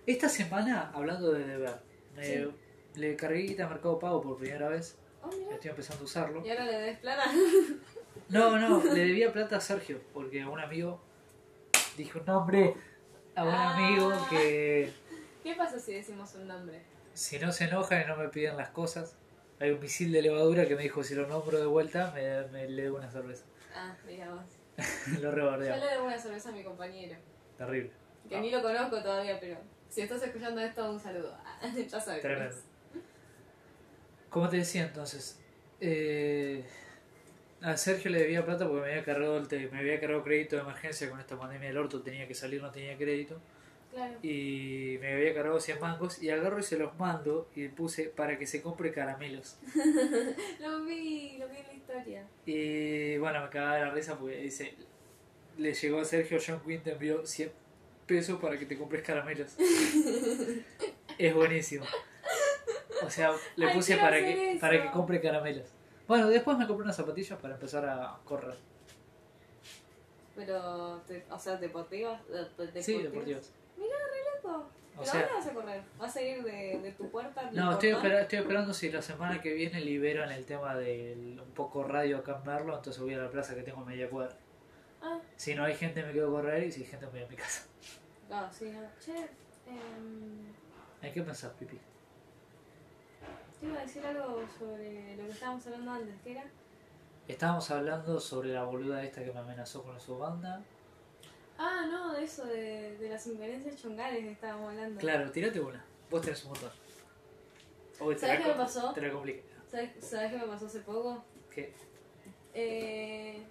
Esta semana, hablando de deber, me- Sí. le cargué a Mercado Pago por primera vez. Oh. Estoy empezando a usarlo. Y ahora le des plata. No, no, le debía plata a Sergio, porque un amigo dijo un nombre a un Ah. amigo que ¿Qué pasa si decimos un nombre? si no se enojan y no me piden las cosas, hay un misil de levadura que me dijo si lo nombro de vuelta me, me le debo una cerveza. Ah, mira vos. lo Yo rebordeo. le debo una cerveza a mi compañero. Terrible. Que ni lo conozco todavía, pero si estás escuchando esto, un saludo. ya sabes. Tremendo. Como te decía entonces, eh, a Sergio le debía plata porque me había cargado el te- me había cargado crédito de emergencia con esta pandemia del orto, tenía que salir, no tenía crédito. Claro. Y me había cargado 100 mangos y agarro y se los mando y puse para que se compre caramelos. Lo vi, lo vi en la historia. Y bueno, me cagaba la risa porque dice, le llegó a Sergio, John Quinn te envió 100 pesos para que te compres caramelos. es buenísimo. O sea, le Ay, puse para que, eso. para que compre caramelos. Bueno, después me compré unas zapatillas para empezar a correr. Pero, te- o sea, deportivas. de- de- Sí, deportivas. Mira, re loco. Pero sea- ahora vas a correr. Vas a ir de, de tu puerta No, estoy, espera- estoy esperando si la semana que viene liberan el tema del un poco radio acá en Merlo, entonces voy a la plaza que tengo media cuadra. Ah, Si no hay gente me quedo a correr y si hay gente me voy a mi casa. no, sí, no. Che, em, Hay que pensar, pipi. Te iba a decir algo sobre lo que estábamos hablando antes, ¿qué era? Estábamos hablando sobre la boluda esta que me amenazó con su banda. Ah, no, de eso, de, de las incoherencias chongales que estábamos hablando. Claro, tirate una. Vos tenés un montón. Uy, te ¿Sabes la qué me com- pasó? Te la compliqué. ¿Sabes, ¿Sabes qué me pasó hace poco? ¿Qué? Eh,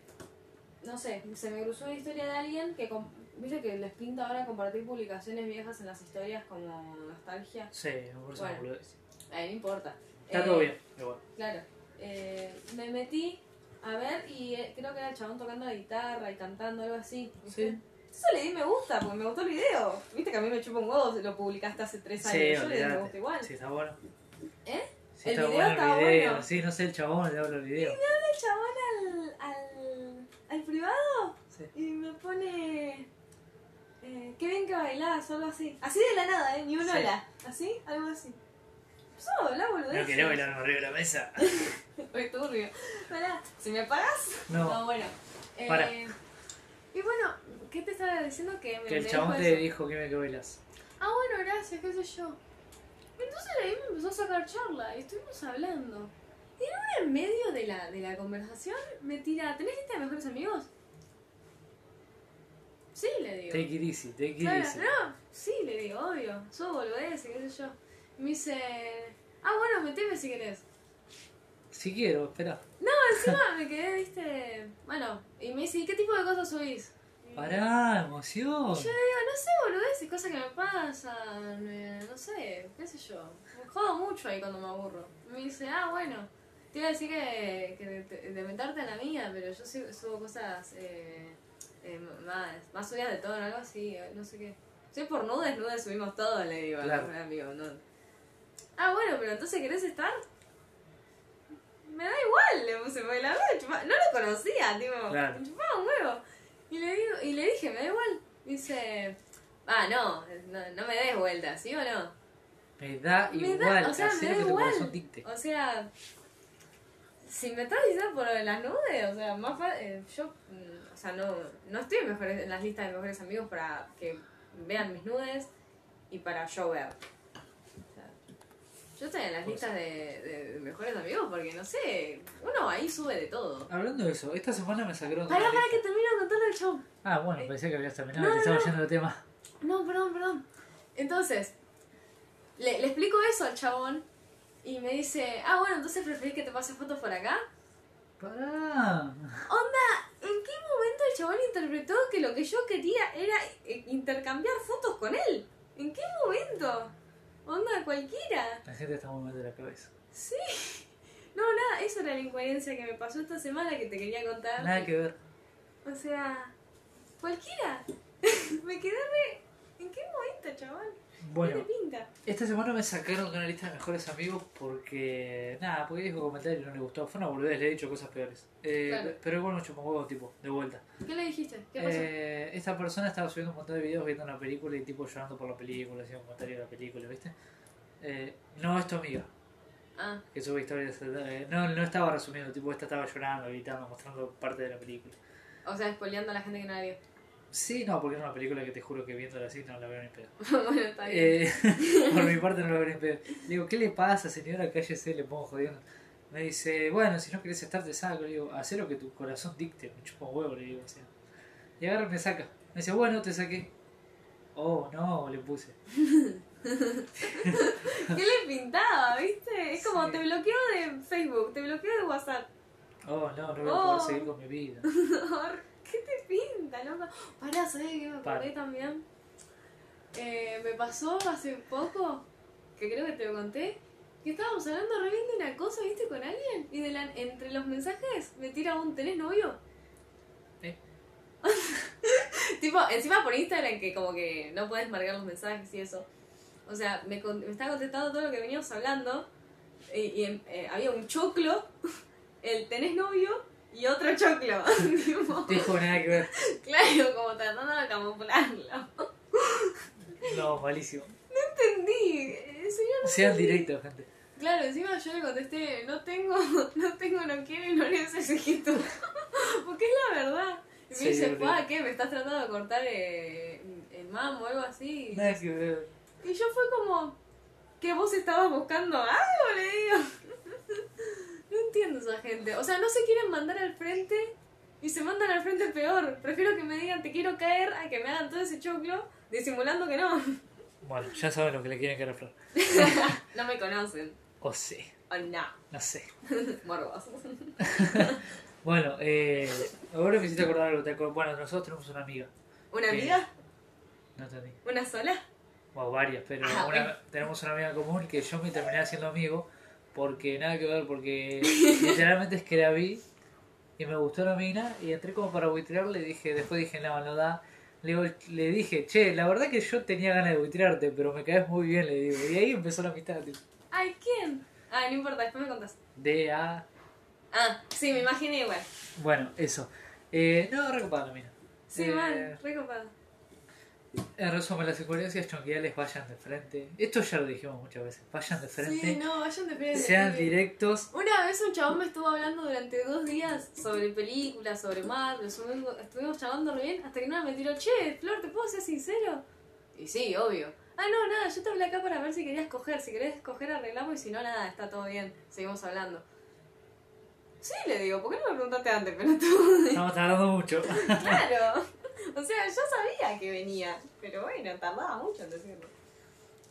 no sé, se me cruzó una historia de alguien que, com- viste que les pinta ahora compartir publicaciones viejas en las historias como nostalgia. Sí, me parece una Bueno. boludez. Ay, no importa. Está Eh, todo bien, igual. Claro. Eh, me metí a ver y eh, creo que era el chabón tocando la guitarra y cantando, algo así. ¿viste? Sí. Eso le di me gusta, porque me gustó el video. Viste que a mí me chupa un huevo lo publicaste hace tres años. Sí, Yo le di me gusta igual. Sí, está bueno. ¿Eh? Sí, El está video bueno estaba el video. bueno. Sí, no sé el chabón, le hablo el video. el chabón al, al, al privado Sí. y me pone. Eh, qué bien que bailás o algo así. Así de la nada, ¿eh? Ni un Sí. hola. ¿Así? Algo así. La boludez. No querés bailar arriba de la mesa. Turbio. Pará, si me pagas. No. bueno. Eh, Para. Y bueno, ¿qué te estaba diciendo? Que me Que el chabón te eso. dijo que me que bailas. ah, bueno, gracias, qué sé yo. Entonces ahí me empezó a sacar charla y estuvimos hablando. Y en un en medio de la, de la conversación me tira, ¿tenés lista de mejores amigos? Sí, le digo. Take it easy, take it Claro, easy. no, sí, le digo, obvio. Sos boludez, qué sé yo. Me dice, ah, bueno, meteme si querés. Si quiero, espera. No, encima me quedé, viste. Bueno, y me dice, ¿y qué tipo de cosas subís? Pará, emoción. Yo le digo, no sé, boludeces, cosas que me pasan, eh, no sé, qué sé yo. Me jodo mucho ahí cuando me aburro. Me dice, ah, bueno, te iba a decir que, que de, de meterte en la mía, pero yo subo, subo cosas eh, eh, más, más subidas de todo, algo así, eh, no sé qué. Soy por nudes, nudes subimos todo, le digo Claro. a mi amigo, no. Ah, bueno, pero entonces querés estar. Me da igual, le puse, porque la verdad, chupa- no lo conocía, tipo, Claro. chupaba un huevo. Y le, digo, y le dije, me da igual. Dice, ah, no, no, no me des vuelta, ¿sí o no? Me da Me da- igual. o sea, me da igual. O sea, si me estás diciendo por las nudes, o sea, más fa- eh, yo, mm, o sea, no, no estoy en, mejores, en las listas de mejores amigos para que vean mis nudes y para yo ver. Yo estoy en las listas de, de mejores amigos porque, no sé, uno ahí sube de todo. Hablando de eso, esta semana me sacaron Pará, pará, que termino de contarle el show. Ah, bueno, pensé que habías terminado, No, que estaba no. yendo el tema. No, perdón, perdón. Entonces, le, le explico eso al chabón y me dice, ah, bueno, entonces preferís que te pase fotos por acá. Pará. Onda, ¿en qué momento el chabón interpretó que lo que yo quería era eh, intercambiar fotos con él? ¿En qué momento? Onda, cualquiera. La gente está muy mal de la cabeza. Sí. No, nada, eso era la incoherencia que me pasó esta semana que te quería contar. Nada que ver. O sea, cualquiera. me quedé re... ¿En qué momento, chabón? Bueno, esta semana me sacaron de una lista de mejores amigos porque. Nada, porque dijo comentarios y no le gustó. Fue una boludez, le he dicho cosas peores. Eh, Claro. Pero igual me chupó huevo, tipo, de vuelta. ¿Qué le dijiste? ¿Qué pasó? Eh, esta persona estaba subiendo un montón de videos viendo una película y tipo llorando por la película, haciendo comentarios de la película, ¿viste? Eh, no es tu amiga, Ah, que sube historias. eh, no, no estaba resumiendo, tipo, esta estaba llorando, gritando, mostrando parte de la película. o sea, spoileando a la gente que no la vio. Sí, no, porque es una película que te juro que viéndola así no la veo ni pedo. bueno, está bien. Eh, por mi parte no la veo ni pedo. Digo, ¿qué le pasa, señora? Cállese, le pongo jodiendo. Me dice, bueno, si no querés estar, te saco. Le digo, haz lo que tu corazón dicte. Me chupa un huevo, le digo. o sea. Y agarra y me saca. Me dice, bueno, te saqué. Oh, no, le puse. ¿Qué le pintaba, viste? Es como Sí. te bloqueo de Facebook, te bloqueo de WhatsApp. Oh, no, no voy a Oh. poder seguir con mi vida. ¿Qué te pinta, loco? Pará, ¿sabes qué me acordé Para. también? Eh, me pasó hace poco, que creo que te lo conté, que estábamos hablando re bien de una cosa, ¿viste? Con alguien. Y de la, entre los mensajes me tira un ¿tenés novio? ¿Eh? tipo, encima por Instagram que como que no puedes marcar los mensajes y eso. O sea, me, me estaba contestando todo lo que veníamos hablando y, y, eh, había un choclo, el ¿tenés novio? Y otro choclo. Tipo, Dejo nada que ver. Claro, como tratando de camuflarlo. No, malísimo. Entendí. Eh, no Sean directos, gente. Claro, encima yo le contesté, no tengo, no tengo, no quiero y no necesito. Porque es la verdad. Y me Sí, dice. "Pa, ¿qué? ¿Me estás tratando de cortar eh, el mamo o algo así? Nada que ver. Y yo fue como, que vos estabas buscando algo, le digo. Esa gente. O sea, no se quieren mandar al frente y se mandan al frente peor. Prefiero que me digan te quiero caer a que me hagan todo ese choclo disimulando que no. Bueno, ya saben lo que le quieren que Flor. No me conocen. O sí, O no. no sé. Morbos. Bueno, eh, ahora me hiciste acordar algo. te acuer- Bueno, nosotros tenemos una amiga. ¿Una amiga? No entendí. ¿Una sola? Bueno, varias, pero Ah, una- tenemos una amiga común que yo me terminé haciendo amigo porque nada que ver, porque literalmente es que la vi y me gustó la mina y entré como para buitrearle y dije, después dije, no, no da. Le, digo- le dije, che, la verdad que yo tenía ganas de buitrearte, pero me caes muy bien, le digo. Y ahí empezó la amistad, tipo, Ay, ¿quién? Ah, no importa, después me contás. de a... Ah, sí, me imaginé igual. Bueno, eso. Eh, no, recopada la mina. Sí, Eh, mal, recopado. En resumen, las incoherencias chonquiales vayan de frente. Esto ya lo dijimos muchas veces. Vayan de frente. Sí, no, vayan de frente. sean directos. Una vez un chabón me estuvo hablando durante dos días sobre películas, sobre Marvel, estuvimos charlando re bien, hasta que nada me tiró, che, Flor, ¿te puedo ser sincero? Y sí, obvio. Ah, Ah, no, nada, yo te hablé acá para ver si querías coger. Si querés coger, arreglamos y si no, nada, está todo bien. Seguimos hablando. Sí, le digo, ¿por qué no me preguntaste antes, pero tú? Estamos tardando mucho. claro. O sea, yo sabía que venía, pero bueno, tardaba mucho en decirlo.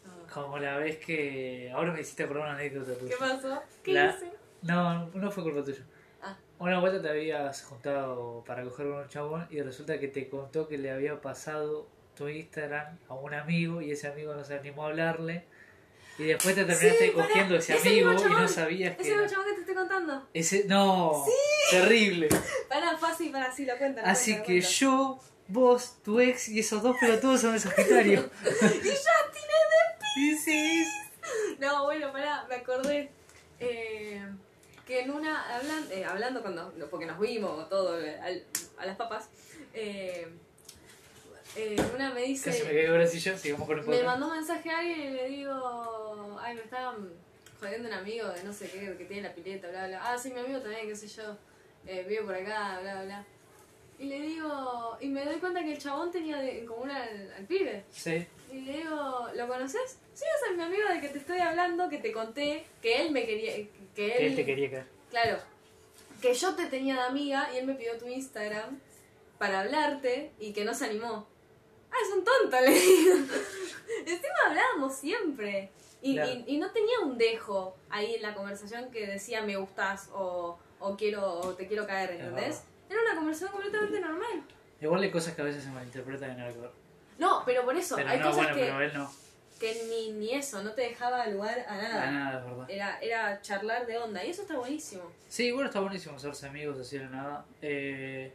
Ah. Como la vez que. Ahora me hiciste acordar una anécdota tuya. ¿Qué pasó? ¿Qué La- hice? No, no fue culpa tuya. Ah. Una vuelta te habías juntado para coger con un chabón y resulta que te contó que le había pasado tu Instagram a un amigo y ese amigo no se animó a hablarle. Y después te terminaste Sí, cogiendo ese ese amigo mismo y no sabías que. Ese el chabón que te estoy contando. Ese. No, terrible. Para, fácil, para, sí, lo cuentan. Así que lo yo, vos, tu ex y esos dos pelotudos son de Sagitario. y sí. No, bueno, pará, me acordé eh, que en una, hablan, eh, hablando cuando, porque nos vimos todo eh, al- a las papas, eh, eh, una me dice, Casi me caigo en la silla, sigamos con el me mandó un mensaje a alguien y le digo, ay, me estaban jodiendo un amigo de no sé qué, que tiene la pileta, bla, bla. Ah, sí, mi amigo también, qué sé yo, eh, vive por acá, bla, bla. Y le digo, y me doy cuenta que el chabón tenía de- en común al, al pibe. Sí. Y le digo, ¿lo conoces? Sí, ese es mi amigo de que te estoy hablando, que te conté, que él me quería, que Que él, te quería caer. claro, que yo te tenía de amiga y él me pidió tu Instagram para hablarte y que no se animó. Ah, es un tonto, le digo. Encima hablábamos siempre. Y, Claro. y, y no tenía un dejo ahí en la conversación que decía me gustas o, o quiero o te quiero caer, ¿entendés? Era una conversación completamente normal. Igual hay cosas que a veces se malinterpretan en algo. No, pero por eso, Pero hay no, cosas bueno, que, pero él no. que ni, ni eso, no te dejaba lugar a nada. Para nada, es verdad. Era, era charlar de onda y eso está buenísimo. Sí, igual está buenísimo hacerse amigos así de nada. Eh,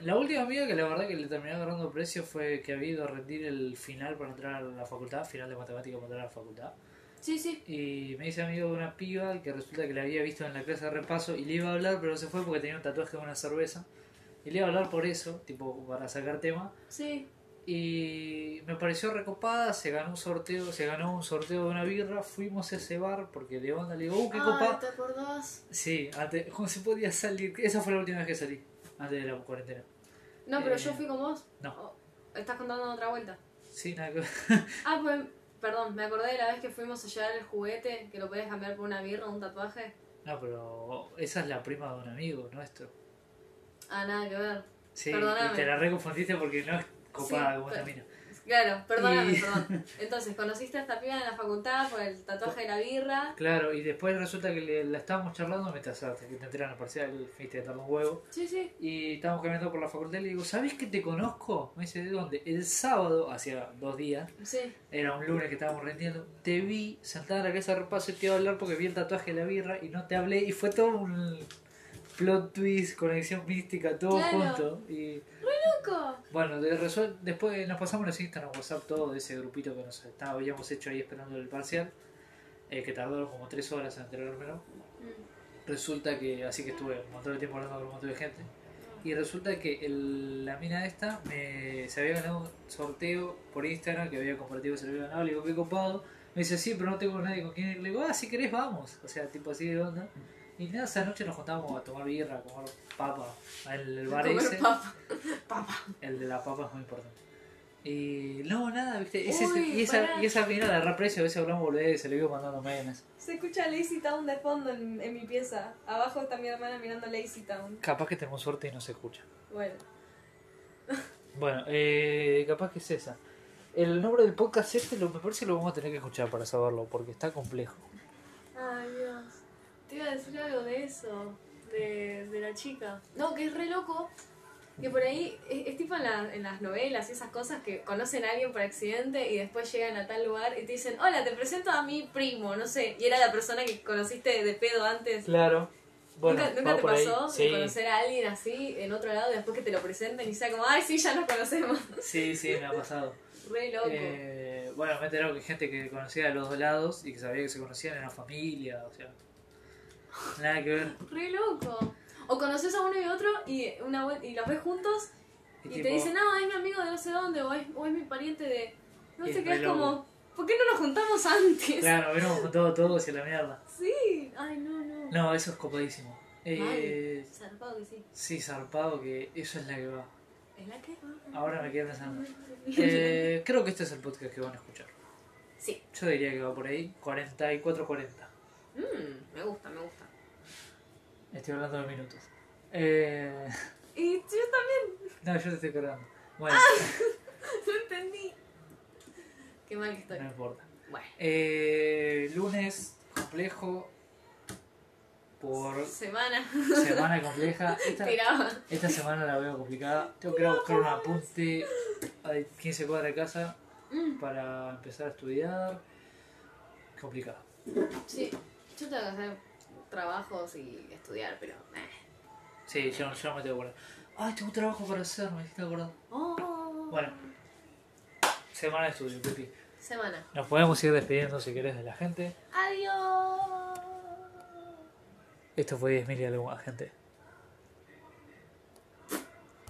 la última amiga que la verdad que le terminó agarrando precio fue que había ido a rendir el final para entrar a la facultad, final de matemáticas para entrar a la facultad. Sí, sí. Y me hice amigo de una piba que resulta que la había visto en la clase de repaso y le iba a hablar, pero no se fue porque tenía un tatuaje de una cerveza. Y le iba a hablar por eso, tipo para sacar tema. Sí. Y me pareció recopada, se ganó un sorteo, se ganó un sorteo de una birra, fuimos a ese bar porque de onda le digo, uh, qué Ay, copa. ¿te acordás? Sí, antes, ¿cómo se podía salir? Esa fue la última vez que salí, antes de la cuarentena. No, pero Eh, yo fui con vos. no. Oh, ¿Estás contando otra vuelta? Sí, nada que. Ah, pues, perdón, me acordé de la vez que fuimos a llevar el juguete, que lo podías cambiar por una birra o un tatuaje. No, pero esa es la prima de un amigo nuestro. Ah, nada que ver. Sí, Perdóname. y te la reconfundiste porque no es copada Sí, como esta mina. Claro, perdóname, Y- perdón. Entonces, conociste a esta piba en la facultad por el tatuaje de la birra. Claro, y después resulta que le- la estábamos charlando mientras hasta que te enteran parcial, fuiste a darle un huevo. Sí, sí. Y estábamos caminando por la facultad y le digo, ¿sabes que te conozco? Me dice, ¿de dónde? El sábado, hacía dos días, Sí. era un lunes que estábamos rendiendo, te vi sentada en la casa de repaso y te iba a hablar porque vi el tatuaje de la birra y no te hablé y fue todo un plot twist, conexión mística, todo Claro. junto. Y Loco. bueno, de resuel- después nos pasamos los Instagram, WhatsApp, todo de ese grupito que nos estaba, habíamos hecho ahí esperando el parcial, eh, que tardó como tres horas en entregármelo. Mm. Resulta que, así que estuve un montón de tiempo hablando con un montón de gente. Y resulta que el- la mina esta me, se había ganado un sorteo por Instagram que había compartido se lo había ganado. Le digo, qué copado. Me dice, sí, pero no tengo nadie con quien ir. Le digo, ah, si querés, vamos. O sea, tipo así de onda. Y nada, esa noche nos juntábamos a tomar birra, a comer papa. El, el bar Comer ese, papa. Papa. el de la papa es muy importante. Y no, nada, viste. Ese- Uy, y, esa, y esa mina la reprecio, a veces hablamos boludez, se le iba mandando memes. Se escucha Lazy Town de fondo en, en mi pieza. Abajo está mi hermana mirando Lazy Town. Capaz que tenemos suerte y no se escucha. Bueno. Bueno, eh, capaz que es esa. El nombre del podcast este lo, me parece que lo vamos a tener que escuchar para saberlo, porque está complejo. Ay, iba a decir algo de eso, de, de la chica. No, que es re loco. Que por ahí es, es tipo en, la- en las novelas y esas cosas que conocen a alguien por accidente y después llegan a tal lugar y te dicen, hola, te presento a mi primo, no sé. Y era la persona que conociste de pedo antes. Claro. Bueno, ¿Nunca, nunca te pasó Sí, de conocer a alguien así en otro lado y después que te lo presenten y sea como, ay, sí, ya nos conocemos? sí, sí, me ha pasado. Re loco. Eh, bueno, me he enterado que hay gente que conocía de los dos lados y que sabía que se conocían en la familia, o sea. Nada que ver. Re loco. O conoces a uno y otro y, una, y los ves juntos Y, Y tipo, te dicen, no, es mi amigo de no sé dónde, o es, o es mi pariente de... No sé qué, es como, ¿por qué no nos juntamos antes? Claro, hubiéramos juntado todos y la mierda. Sí, ay, no, no. No, eso es copadísimo. Eh, Mal. Zarpado que sí. sí, zarpado que eso es la que va. ¿Es la que? Ahora me quedé pensando. Eh, creo que este es el podcast que van a escuchar. Sí. Yo diría que va por ahí, 44-40. Mm, me gusta, me gusta. Estoy hablando de minutos. Eh... Y yo también, No, yo te estoy cargando. Bueno, no entendí. Qué mal que estoy. no importa. Bueno, Eh, lunes complejo por semana semana compleja. Esta, tiraba. esta semana la veo complicada. Tengo que buscar un apunte a 15 cuadras de casa Mm, para empezar a estudiar. Complicado. sí, yo tengo que hacer trabajos y estudiar, pero. Sí, yo, yo no me tengo que acordar. Ay, tengo un trabajo para hacer, me hiciste acordar. Oh, Bueno, semana de estudio, Pepi. semana. Nos podemos ir despidiendo si querés de la gente. Adiós. Esto fue 10.000 y algo más, gente.